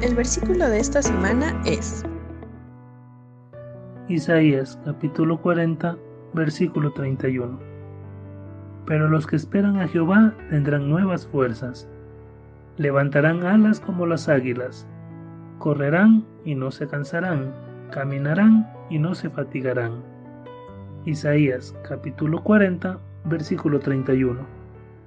El versículo de esta semana es Isaías capítulo 40, versículo 31. Pero los que esperan a Jehová tendrán nuevas fuerzas, levantarán alas como las águilas, correrán y no se cansarán, caminarán y no se fatigarán. Isaías capítulo 40, versículo 31.